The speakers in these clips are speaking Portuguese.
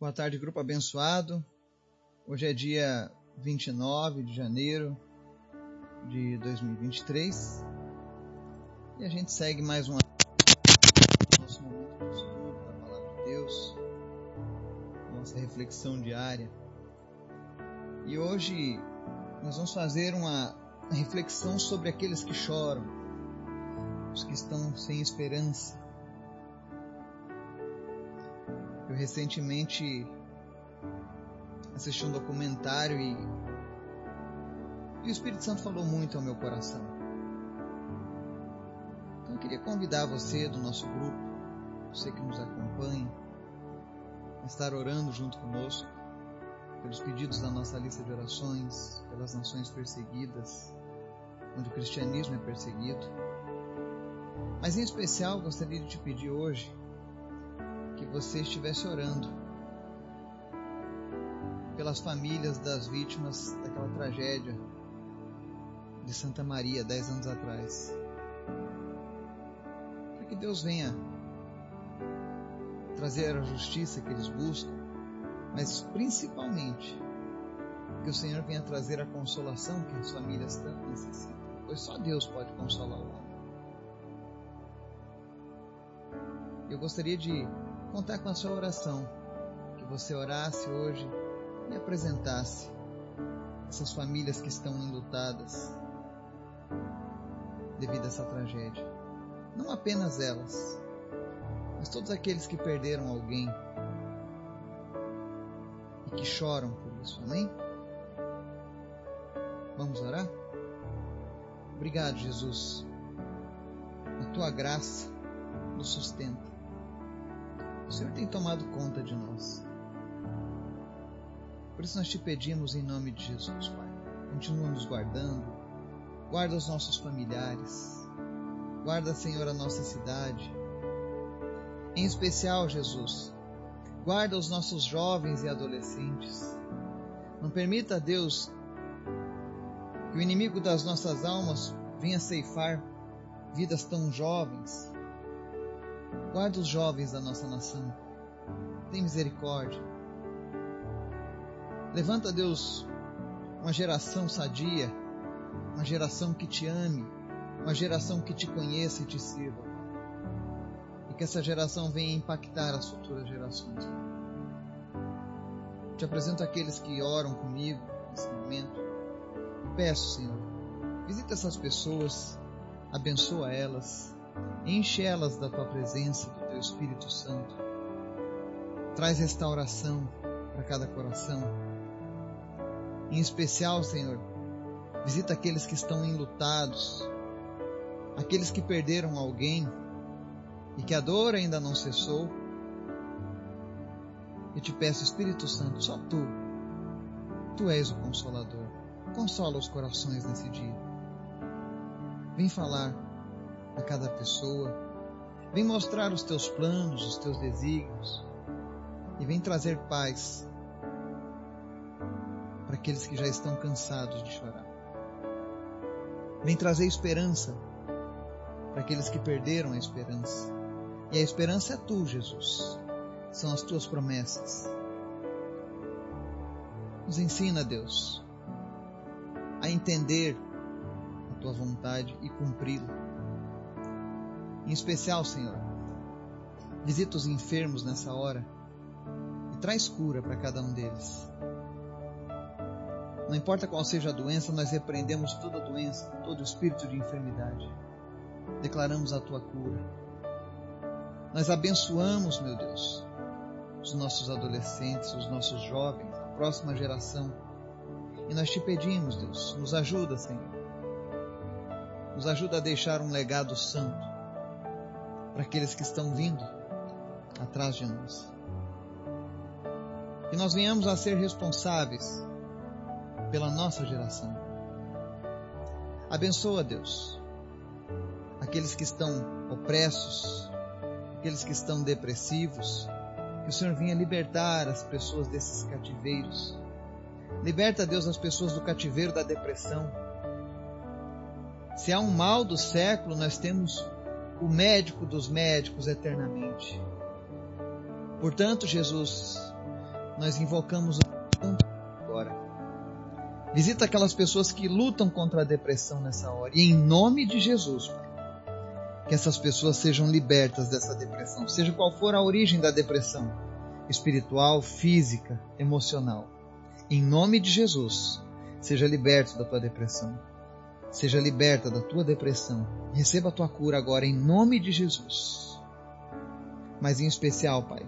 Boa tarde, grupo abençoado. Hoje é dia 29 de janeiro de 2023 e a gente segue mais um nosso momento de estudo da Palavra de Deus, nossa reflexão diária. E hoje nós vamos fazer uma reflexão sobre aqueles que choram, os que estão sem esperança, recentemente assisti um documentário e, e o Espírito Santo falou muito ao meu coração. Então eu queria convidar você do nosso grupo, você que nos acompanha, a estar orando junto conosco pelos pedidos da nossa lista de orações, pelas nações perseguidas, onde o cristianismo é perseguido. Mas em especial gostaria de te pedir hoje que você estivesse orando pelas famílias das vítimas daquela tragédia de Santa Maria, dez anos atrás. Para que Deus venha trazer a justiça que eles buscam, mas principalmente que o Senhor venha trazer a consolação que as famílias tanto necessitam, pois só Deus pode consolar o homem. Eu gostaria de contar com a sua oração, que você orasse hoje e apresentasse essas famílias que estão enlutadas devido a essa tragédia. Não apenas elas, mas todos aqueles que perderam alguém e que choram por isso, amém? Vamos orar? Obrigado, Jesus. A tua graça nos sustenta. O Senhor tem tomado conta de nós. Por isso nós te pedimos em nome de Jesus, Pai. Continua nos guardando. Guarda os nossos familiares. Guarda, Senhor, a nossa cidade. Em especial, Jesus, guarda os nossos jovens e adolescentes. Não permita, Deus, que o inimigo das nossas almas venha ceifar vidas tão jovens, Guarda os jovens da nossa nação. Tem misericórdia. Levanta, Deus, uma geração sadia, uma geração que te ame, uma geração que te conheça e te sirva. E que essa geração venha impactar as futuras gerações. Te apresento aqueles que oram comigo nesse momento. Peço, Senhor, visita essas pessoas, abençoa elas, Enche elas da tua presença, do teu Espírito Santo. Traz restauração para cada coração. Em especial, Senhor, visita aqueles que estão enlutados, aqueles que perderam alguém e que a dor ainda não cessou. Eu te peço, Espírito Santo, só tu, tu és o consolador. Consola os corações nesse dia. Vem falar a cada pessoa. Vem mostrar os teus planos, os teus desígnios e vem trazer paz para aqueles que já estão cansados de chorar. Vem trazer esperança para aqueles que perderam a esperança. E a esperança é tu, Jesus. São as tuas promessas. Nos ensina, Deus, a entender a tua vontade e cumpri-la. Em especial, Senhor, visita os enfermos nessa hora e traz cura para cada um deles. Não importa qual seja a doença, nós repreendemos toda doença, todo espírito de enfermidade. Declaramos a tua cura. Nós abençoamos, meu Deus, os nossos adolescentes, os nossos jovens, a próxima geração. E nós te pedimos, Deus, nos ajuda, Senhor. Nos ajuda a deixar um legado santo para aqueles que estão vindo atrás de nós. Que nós venhamos a ser responsáveis pela nossa geração. Abençoa, Deus, aqueles que estão opressos, aqueles que estão depressivos, que o Senhor venha libertar as pessoas desses cativeiros. Liberta, Deus, as pessoas do cativeiro da depressão. Se há um mal do século, nós temos o médico dos médicos eternamente. Portanto, Jesus, nós invocamos agora. Visita aquelas pessoas que lutam contra a depressão nessa hora. E em nome de Jesus, Pai, que essas pessoas sejam libertas dessa depressão, seja qual for a origem da depressão, espiritual, física, emocional. Em nome de Jesus, seja liberto da tua depressão. Seja liberta da tua depressão. Receba a tua cura agora em nome de Jesus. Mas em especial, Pai,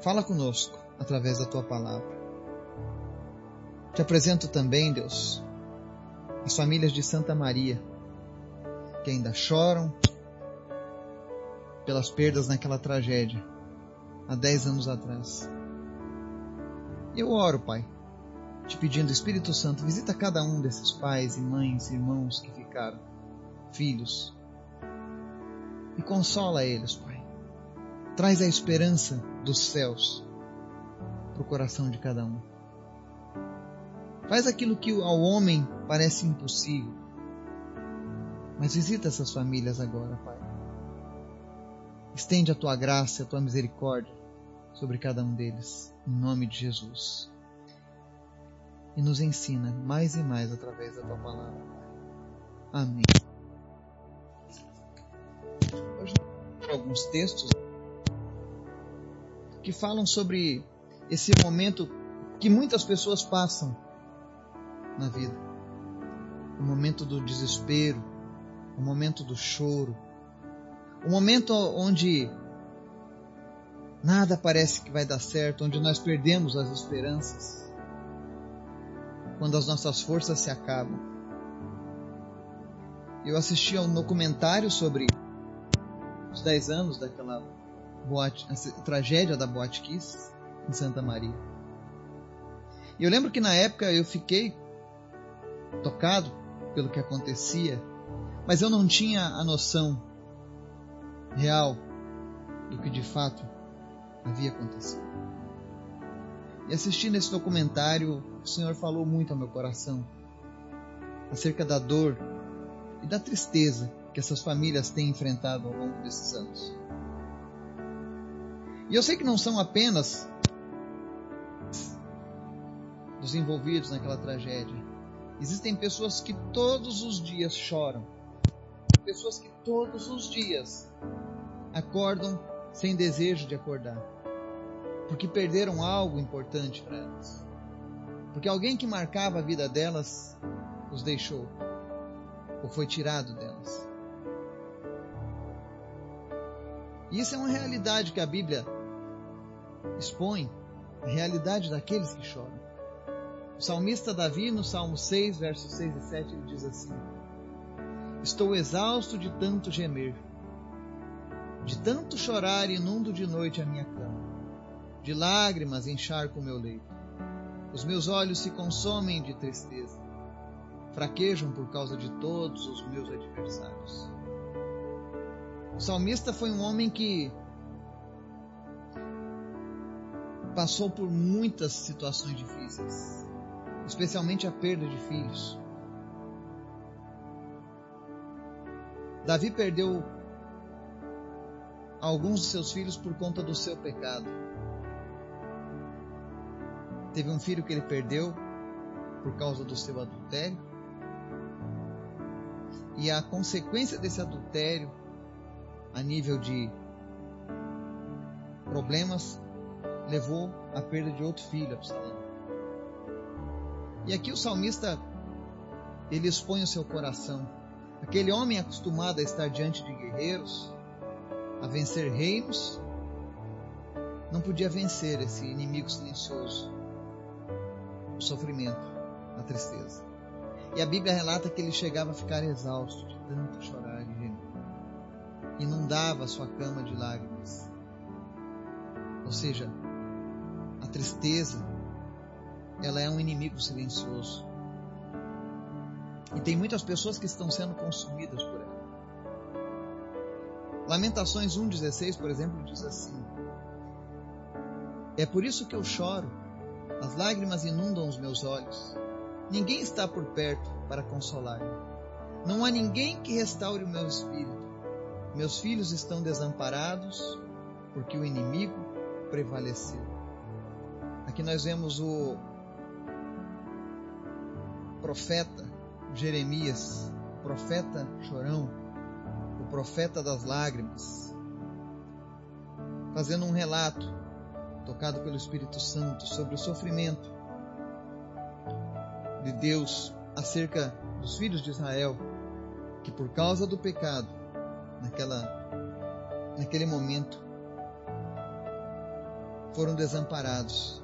fala conosco através da tua palavra. Te apresento também, Deus, as famílias de Santa Maria, que ainda choram pelas perdas naquela tragédia, há dez anos atrás. Eu oro, Pai, te pedindo, Espírito Santo, visita cada um desses pais e mães, irmãos que ficaram, filhos, e consola eles, Pai. Traz a esperança dos céus para o coração de cada um. Faz aquilo que ao homem parece impossível. Mas visita essas famílias agora, Pai. Estende a tua graça, a tua misericórdia sobre cada um deles, em nome de Jesus. E nos ensina mais e mais através da tua palavra. Amém. Hoje alguns textos que falam sobre esse momento que muitas pessoas passam na vida. O momento do desespero, o momento do choro, o momento onde nada parece que vai dar certo, onde nós perdemos as esperanças, quando as nossas forças se acabam. Eu assisti a um documentário sobre os 10 anos daquela boate, tragédia da Boate Kiss em Santa Maria. E eu lembro que na época eu fiquei tocado pelo que acontecia, mas eu não tinha a noção real do que de fato havia acontecido. E assistindo esse documentário, o Senhor falou muito ao meu coração acerca da dor e da tristeza que essas famílias têm enfrentado ao longo desses anos. E eu sei que não são apenas dos envolvidos naquela tragédia, Existem pessoas que todos os dias choram. Pessoas que todos os dias acordam sem desejo de acordar. Porque perderam algo importante para elas. Porque alguém que marcava a vida delas os deixou. Ou foi tirado delas. E isso é uma realidade que a Bíblia expõe a realidade daqueles que choram. O salmista Davi, no Salmo 6, versos 6 e 7, ele diz assim: Estou exausto de tanto gemer, de tanto chorar, inundo de noite a minha cama, de lágrimas encharco o meu leito. Os meus olhos se consomem de tristeza, fraquejam por causa de todos os meus adversários. O salmista foi um homem que passou por muitas situações difíceis especialmente a perda de filhos. Davi perdeu alguns de seus filhos por conta do seu pecado. Teve um filho que ele perdeu por causa do seu adultério. E a consequência desse adultério, a nível de problemas, levou à perda de outro filho, Absalão. E aqui o salmista ele expõe o seu coração. Aquele homem acostumado a estar diante de guerreiros, a vencer reinos, não podia vencer esse inimigo silencioso, o sofrimento, a tristeza. E a Bíblia relata que ele chegava a ficar exausto de tanto chorar e gemer. Inundava sua cama de lágrimas. Ou seja, a tristeza ela é um inimigo silencioso. E tem muitas pessoas que estão sendo consumidas por ela. Lamentações 1,16, por exemplo, diz assim: É por isso que eu choro, as lágrimas inundam os meus olhos. Ninguém está por perto para consolar-me. Não há ninguém que restaure o meu espírito. Meus filhos estão desamparados porque o inimigo prevaleceu. Aqui nós vemos o profeta Jeremias, o profeta chorão, o profeta das lágrimas, fazendo um relato, tocado pelo Espírito Santo, sobre o sofrimento de Deus acerca dos filhos de Israel, que por causa do pecado, naquela, naquele momento, foram desamparados.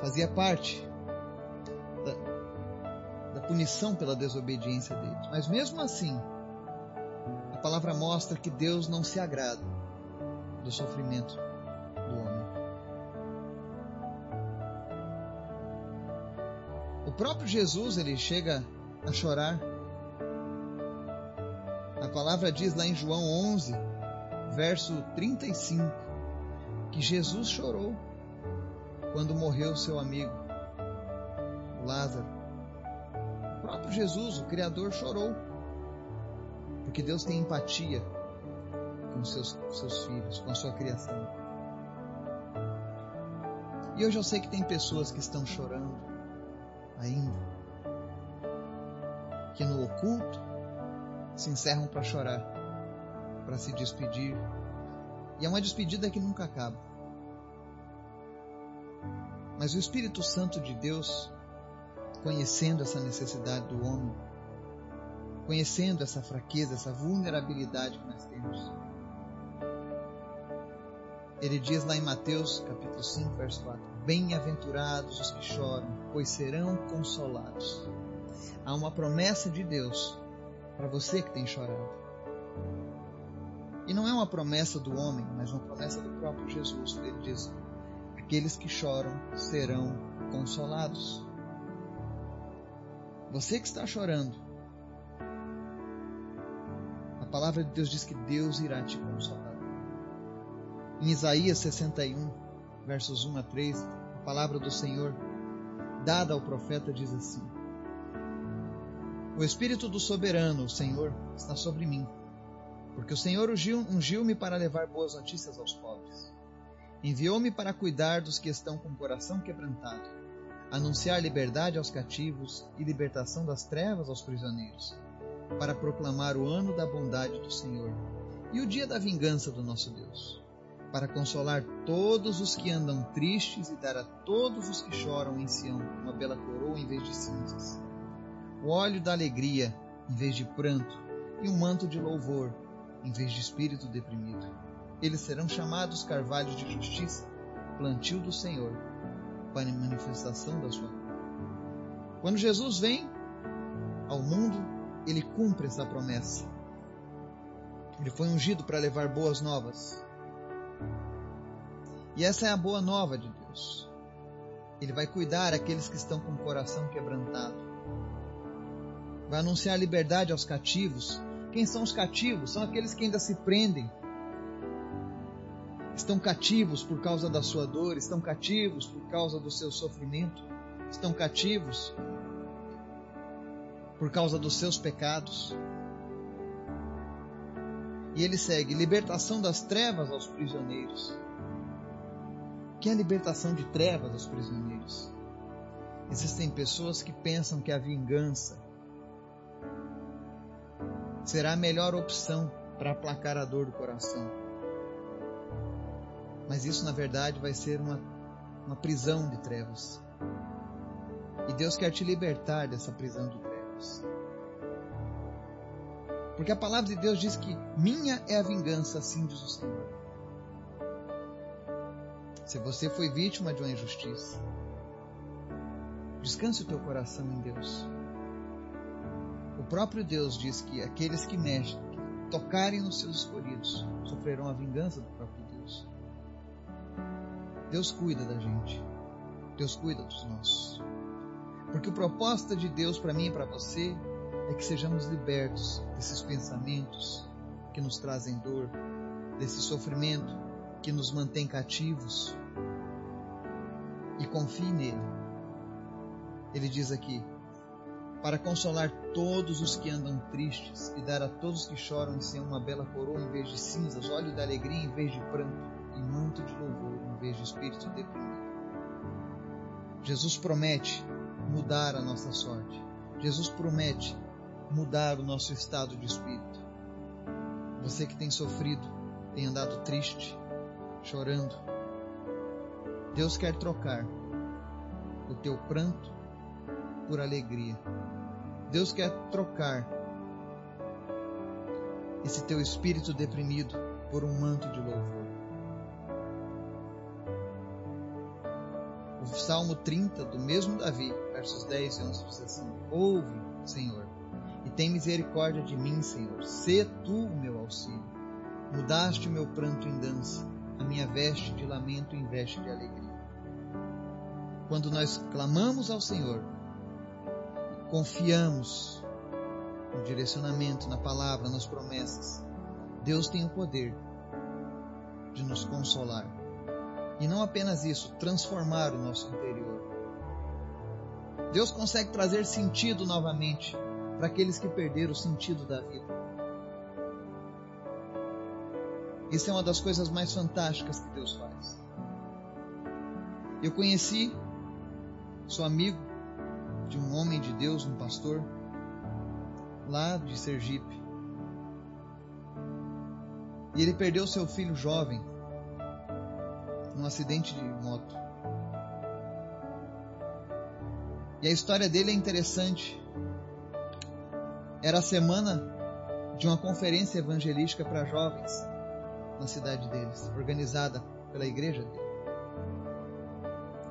Fazia parte da, da punição pela desobediência deles. Mas mesmo assim, a palavra mostra que Deus não se agrada do sofrimento próprio Jesus ele chega a chorar. A palavra diz lá em João 11, verso 35, que Jesus chorou quando morreu seu amigo Lázaro. O próprio Jesus, o Criador, chorou porque Deus tem empatia com seus, seus filhos, com a sua criação. E hoje eu sei que tem pessoas que estão chorando ainda, que no oculto se encerram para chorar, para se despedir. E é uma despedida que nunca acaba. Mas o Espírito Santo de Deus, conhecendo essa necessidade do homem, conhecendo essa fraqueza, essa vulnerabilidade que nós temos, ele diz lá em Mateus capítulo 5, verso 4: Bem-aventurados os que choram, pois serão consolados. Há uma promessa de Deus para você que tem chorado. E não é uma promessa do homem, mas uma promessa do próprio Jesus. Ele diz: Aqueles que choram serão consolados. Você que está chorando, a palavra de Deus diz que Deus irá te consolar. Em Isaías 61, versos 1 a 3, a palavra do Senhor, dada ao profeta, diz assim: O Espírito do Soberano, o Senhor, está sobre mim, porque o Senhor ungiu-me para levar boas notícias aos pobres. Enviou-me para cuidar dos que estão com o coração quebrantado, anunciar liberdade aos cativos e libertação das trevas aos prisioneiros, para proclamar o ano da bondade do Senhor e o dia da vingança do nosso Deus para consolar todos os que andam tristes e dar a todos os que choram em Sião uma bela coroa em vez de cinzas, o óleo da alegria em vez de pranto e um manto de louvor em vez de espírito deprimido. Eles serão chamados carvalhos de justiça, plantio do Senhor, para a manifestação da sua. Quando Jesus vem ao mundo, ele cumpre essa promessa. Ele foi ungido para levar boas novas e essa é a boa nova de Deus. Ele vai cuidar aqueles que estão com o coração quebrantado. Vai anunciar liberdade aos cativos. Quem são os cativos? São aqueles que ainda se prendem. Estão cativos por causa da sua dor, estão cativos por causa do seu sofrimento, estão cativos por causa dos seus pecados. E ele segue: libertação das trevas aos prisioneiros que é a libertação de trevas aos prisioneiros. Existem pessoas que pensam que a vingança será a melhor opção para aplacar a dor do coração. Mas isso, na verdade, vai ser uma, uma prisão de trevas. E Deus quer te libertar dessa prisão de trevas. Porque a palavra de Deus diz que minha é a vingança, assim diz o Senhor se você foi vítima de uma injustiça. Descanse o teu coração em Deus. O próprio Deus diz que aqueles que mexem, que tocarem nos seus escolhidos, sofrerão a vingança do próprio Deus. Deus cuida da gente. Deus cuida dos nossos. Porque o propósito de Deus para mim e para você é que sejamos libertos desses pensamentos que nos trazem dor, desse sofrimento que nos mantém cativos e confie nele. Ele diz aqui: para consolar todos os que andam tristes e dar a todos que choram em si uma bela coroa em vez de cinzas, óleo da alegria em vez de pranto e manto de louvor em vez de espírito deprimido. Jesus promete mudar a nossa sorte. Jesus promete mudar o nosso estado de espírito. Você que tem sofrido, tem andado triste, chorando, Deus quer trocar o teu pranto por alegria. Deus quer trocar esse teu espírito deprimido por um manto de louvor. O Salmo 30 do mesmo Davi, versos 10 e 11 diz assim: Ouve, Senhor, e tem misericórdia de mim, Senhor. Sê tu o meu auxílio. Mudaste o meu pranto em dança, a minha veste de lamento em veste de alegria. Quando nós clamamos ao Senhor, confiamos no direcionamento, na palavra, nas promessas, Deus tem o poder de nos consolar. E não apenas isso, transformar o nosso interior. Deus consegue trazer sentido novamente para aqueles que perderam o sentido da vida. Isso é uma das coisas mais fantásticas que Deus faz. Eu conheci, sou amigo de um homem de Deus, um pastor, lá de Sergipe. E ele perdeu seu filho jovem num acidente de moto. E a história dele é interessante. Era a semana de uma conferência evangelística para jovens na cidade deles, organizada pela igreja dele.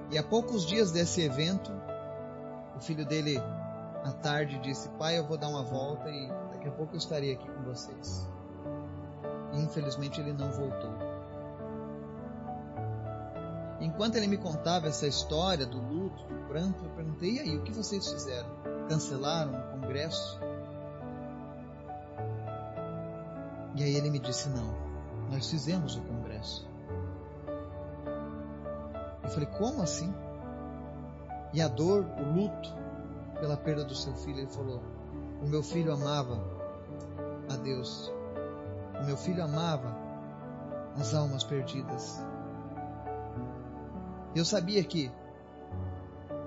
E a poucos dias desse evento, o filho dele, à tarde, disse: Pai, eu vou dar uma volta e daqui a pouco eu estarei aqui com vocês. E infelizmente ele não voltou. Enquanto ele me contava essa história do luto, do pranto, eu perguntei: e aí, o que vocês fizeram? Cancelaram o congresso? E aí ele me disse: não, nós fizemos o congresso. Eu falei: como assim? E a dor, o luto pela perda do seu filho, ele falou: o meu filho amava a Deus, o meu filho amava as almas perdidas. Eu sabia que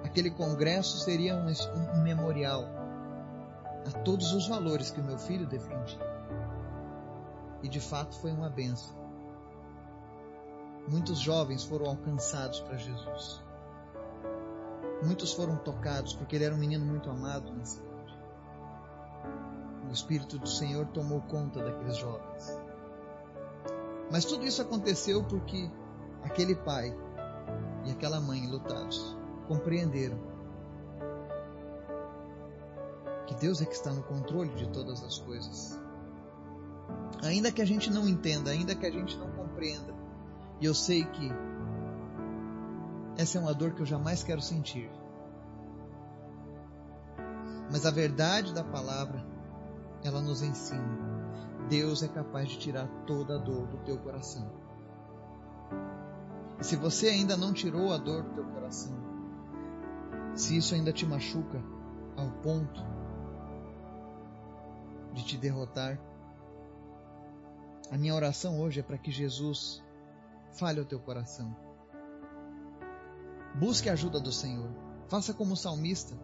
aquele congresso seria um, um memorial a todos os valores que o meu filho defendia. E de fato foi uma benção. Muitos jovens foram alcançados para Jesus. Muitos foram tocados porque ele era um menino muito amado na cidade. O Espírito do Senhor tomou conta daqueles jovens. Mas tudo isso aconteceu porque aquele pai e aquela mãe lutados compreenderam que Deus é que está no controle de todas as coisas. Ainda que a gente não entenda, ainda que a gente não compreenda, e eu sei que essa é uma dor que eu jamais quero sentir. Mas a verdade da palavra, ela nos ensina. Deus é capaz de tirar toda a dor do teu coração. E se você ainda não tirou a dor do teu coração, se isso ainda te machuca ao ponto de te derrotar, a minha oração hoje é para que Jesus fale o teu coração. Busque a ajuda do Senhor. Faça como o salmista.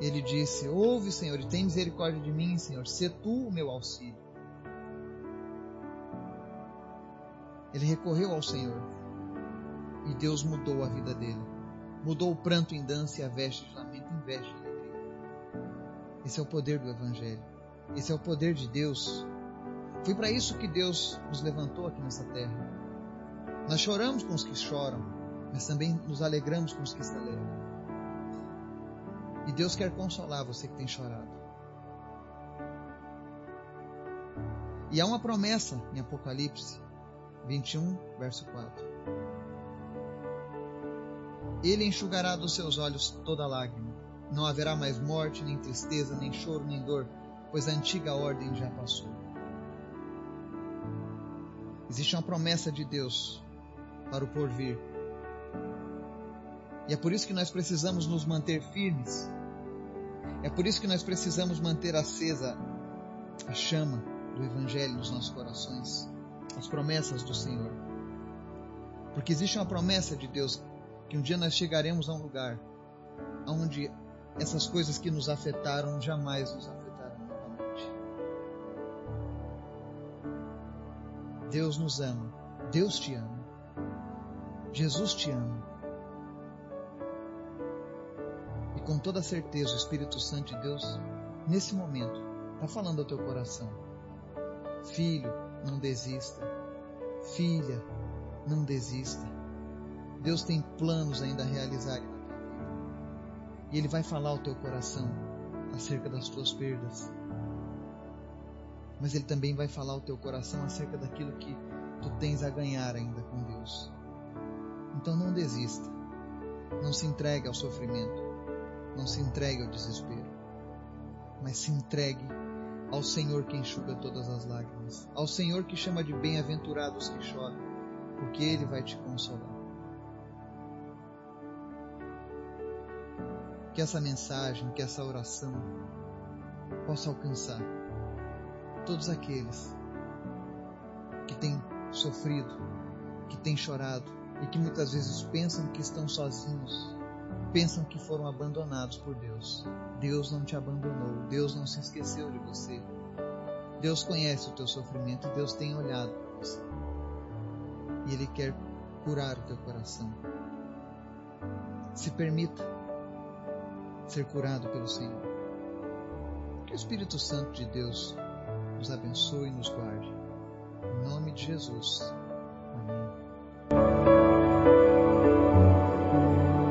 Ele disse: Ouve, Senhor, e tem misericórdia de mim, Senhor. Se tu o meu auxílio. Ele recorreu ao Senhor e Deus mudou a vida dele. Mudou o pranto em dança e a veste de lamento em veste de alegria. Esse é o poder do Evangelho. Esse é o poder de Deus. Foi para isso que Deus nos levantou aqui nessa terra. Nós choramos com os que choram, mas também nos alegramos com os que se alegram. E Deus quer consolar você que tem chorado. E há uma promessa em Apocalipse 21, verso 4. Ele enxugará dos seus olhos toda lágrima. Não haverá mais morte, nem tristeza, nem choro, nem dor, pois a antiga ordem já passou. Existe uma promessa de Deus para o porvir. E é por isso que nós precisamos nos manter firmes. É por isso que nós precisamos manter acesa a chama do Evangelho nos nossos corações as promessas do Senhor. Porque existe uma promessa de Deus que um dia nós chegaremos a um lugar onde essas coisas que nos afetaram jamais nos afetarão Deus nos ama, Deus te ama, Jesus te ama. E com toda certeza o Espírito Santo de Deus, nesse momento, está falando ao teu coração: Filho, não desista. Filha, não desista. Deus tem planos ainda a realizar na tua vida. E Ele vai falar ao teu coração acerca das tuas perdas. Mas Ele também vai falar ao teu coração acerca daquilo que tu tens a ganhar ainda com Deus. Então não desista. Não se entregue ao sofrimento. Não se entregue ao desespero. Mas se entregue ao Senhor que enxuga todas as lágrimas. Ao Senhor que chama de bem-aventurados que choram. Porque Ele vai te consolar. que essa mensagem, que essa oração possa alcançar todos aqueles que têm sofrido, que têm chorado e que muitas vezes pensam que estão sozinhos, pensam que foram abandonados por Deus. Deus não te abandonou, Deus não se esqueceu de você. Deus conhece o teu sofrimento e Deus tem olhado para você. E Ele quer curar o teu coração. Se permita ser curado pelo Senhor. Que o Espírito Santo de Deus nos abençoe e nos guarde. Em nome de Jesus.